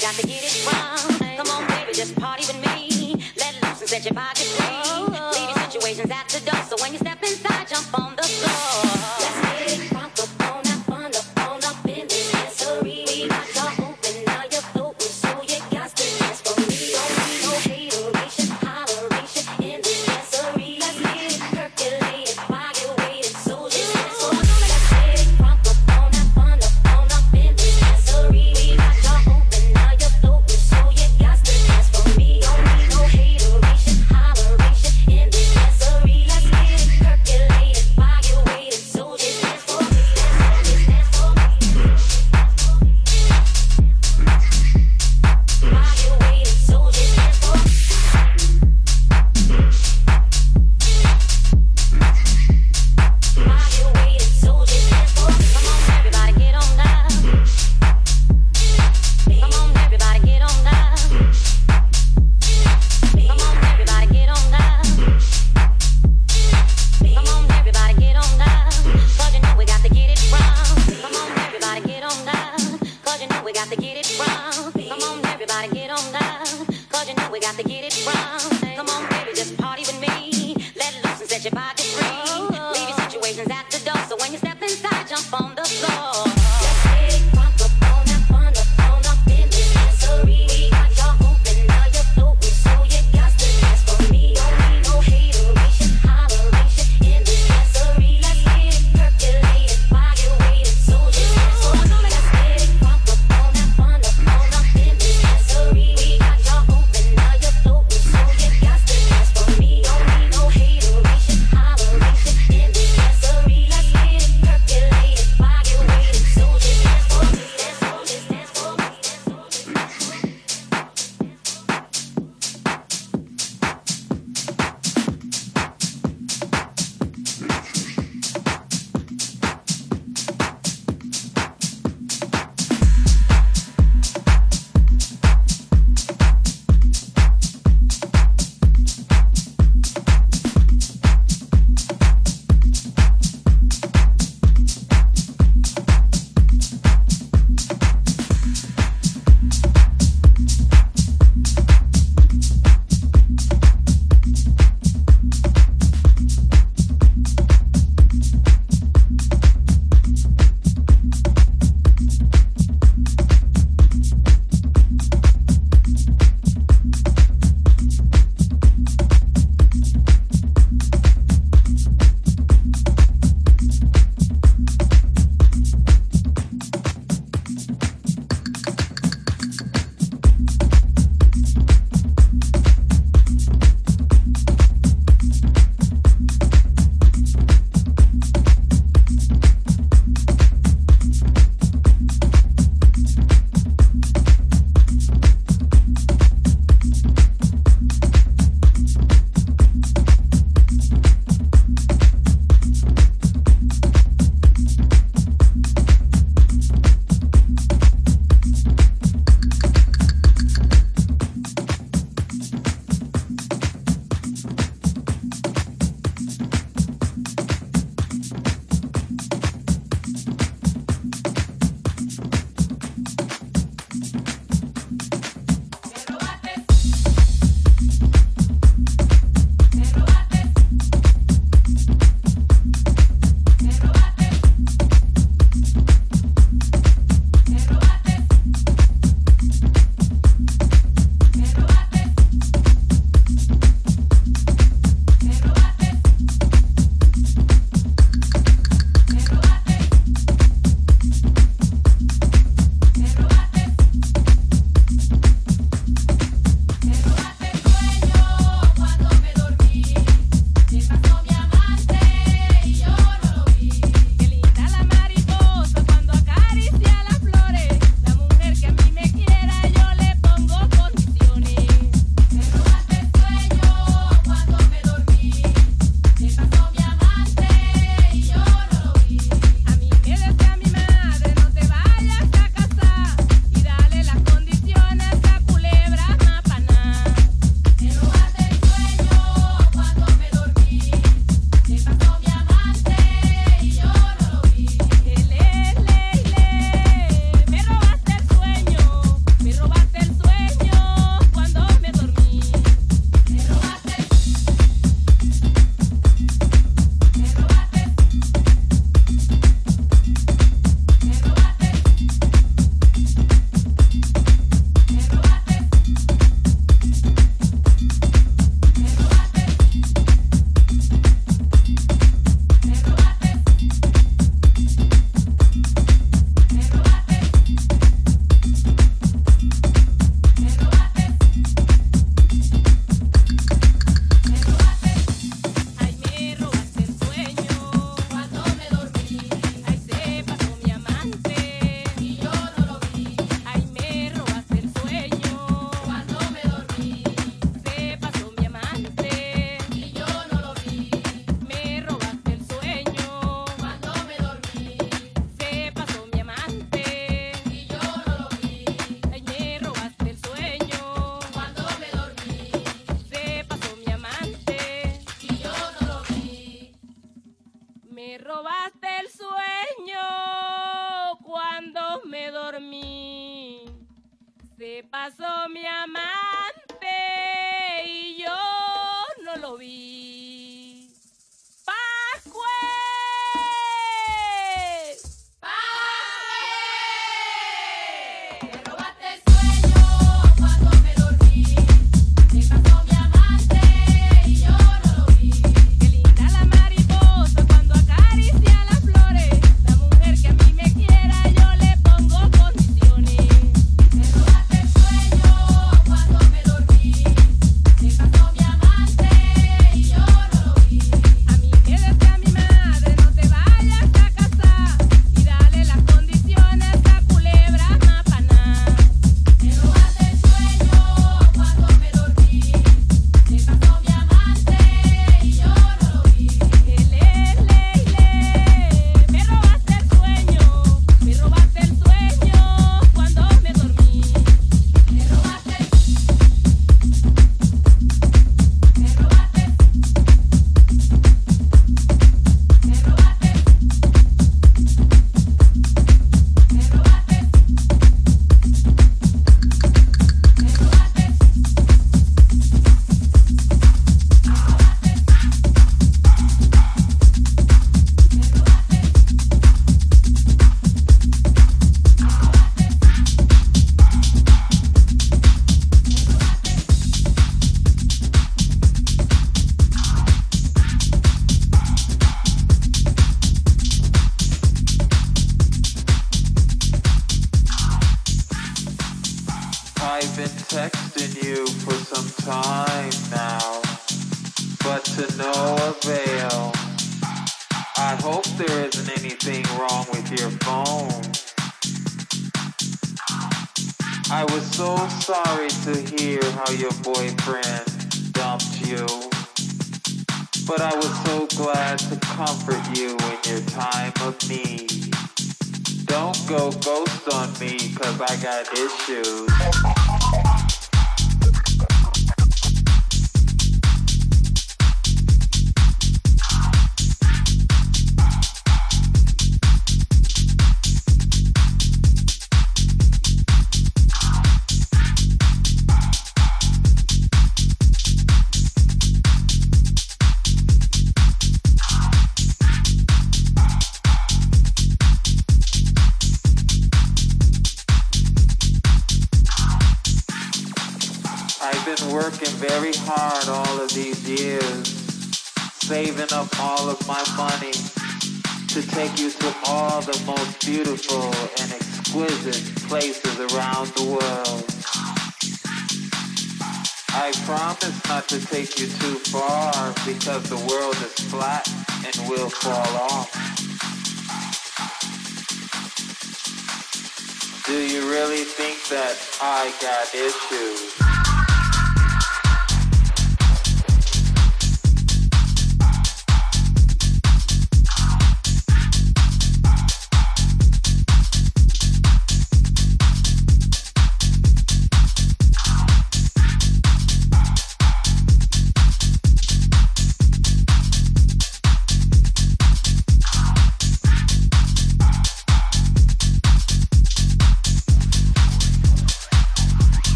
got to get it wrong. Come on, baby, just party with me. Let loose and set your body. very hard all of these years, saving up all of my money to take you to all the most beautiful and exquisite places around the world. I promise not to take you too far because the world is flat and will fall off. Do you really think that I got issues?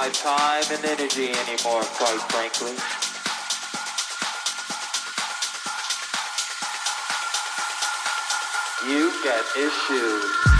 my time and energy anymore, quite frankly. You get issues.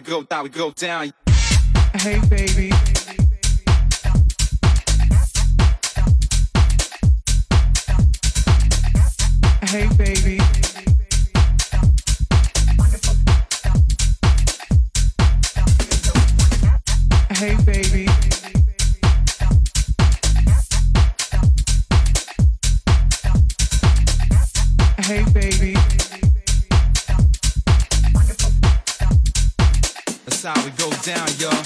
we go down, we go down. Hey, baby. Hey, baby. down, y'all.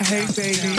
Hey, baby.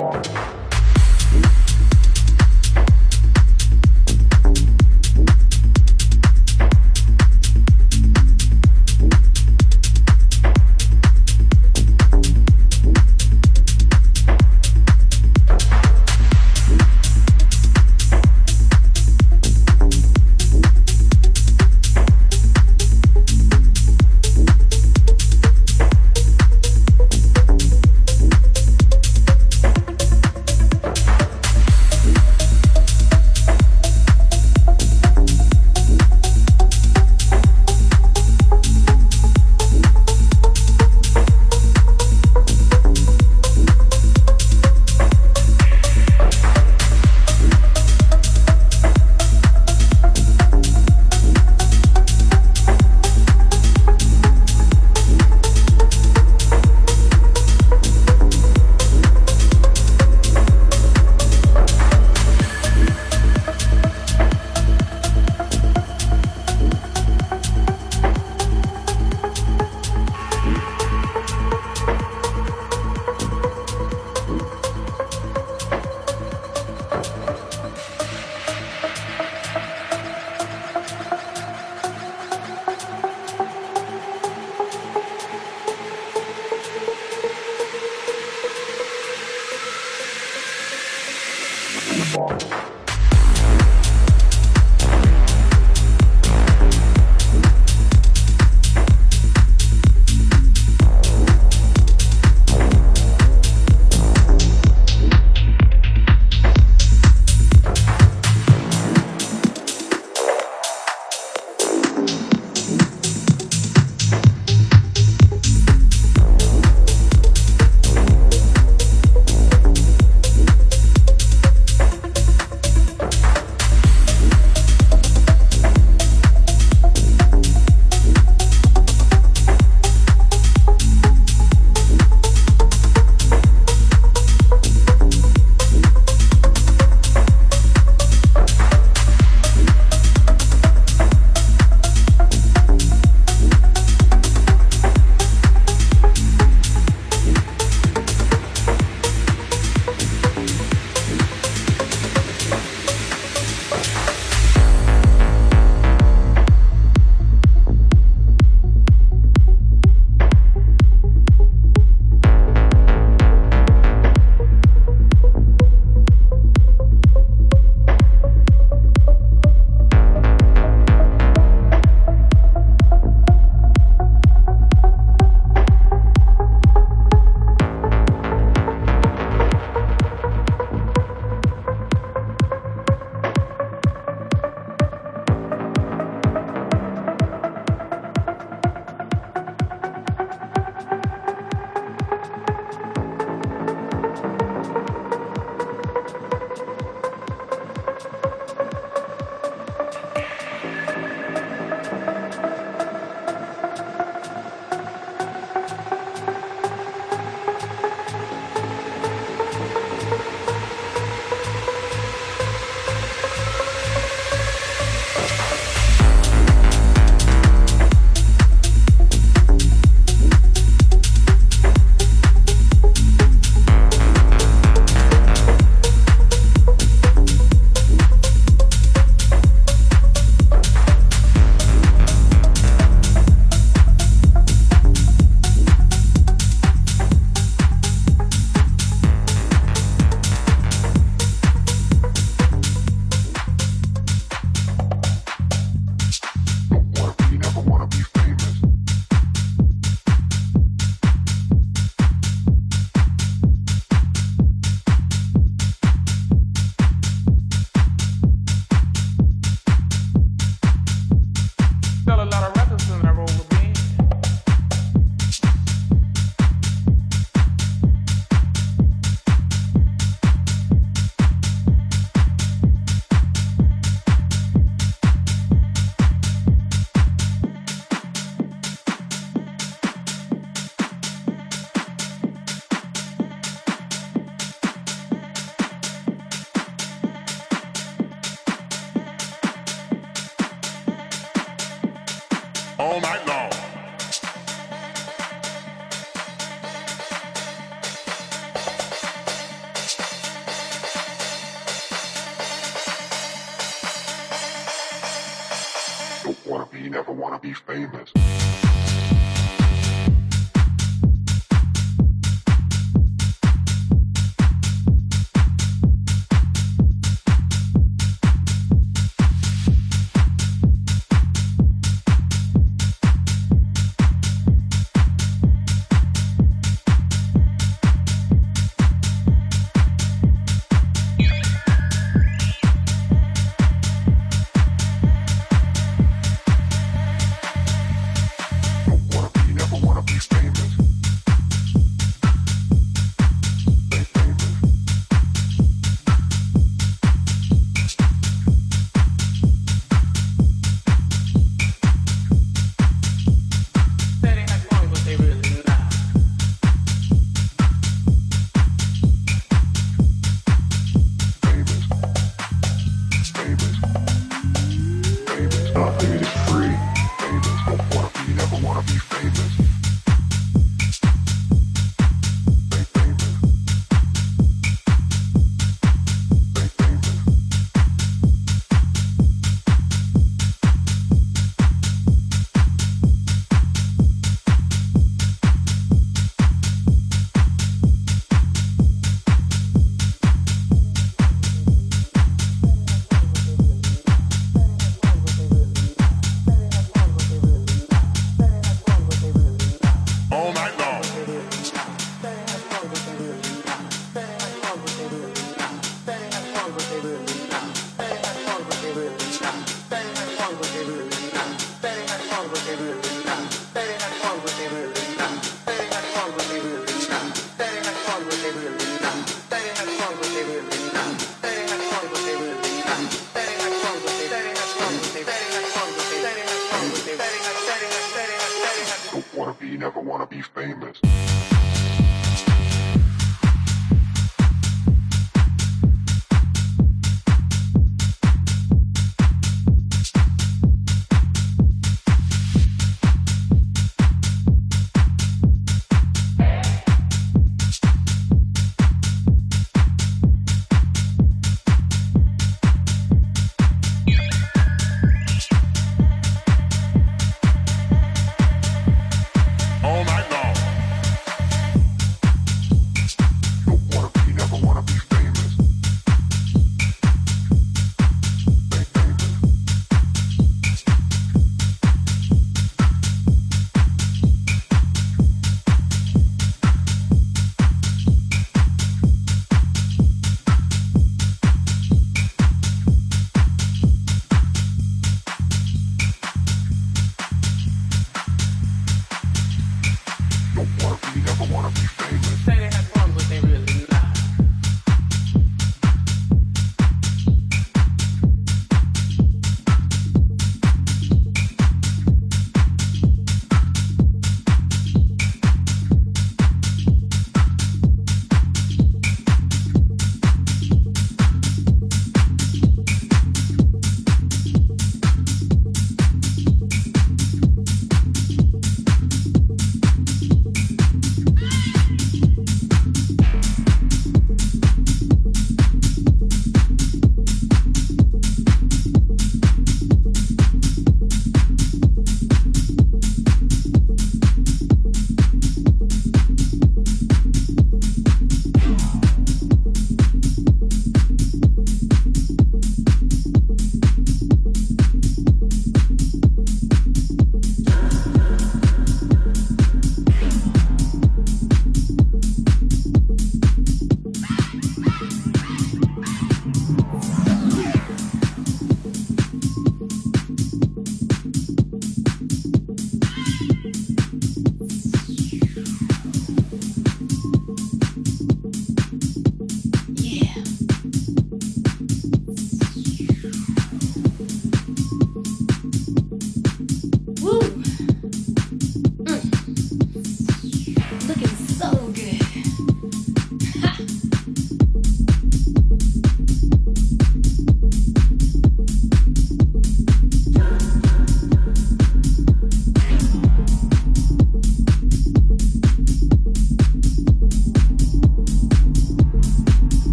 one.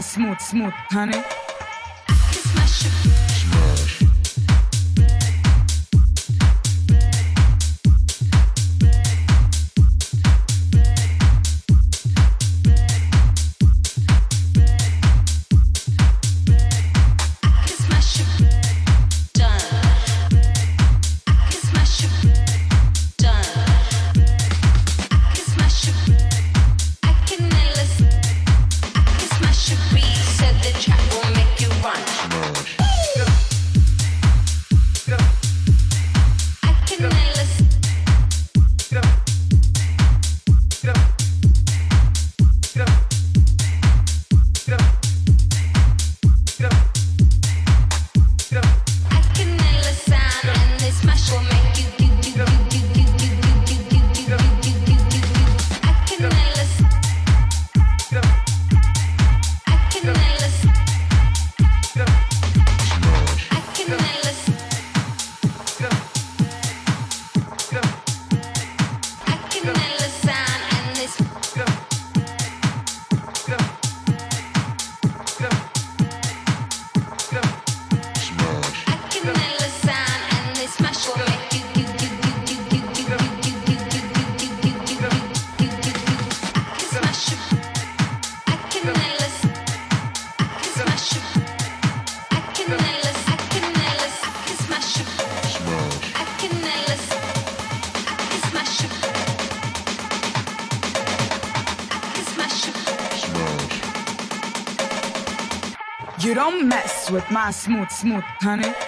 Smooth, smooth, honey. Smooth, smooth, honey.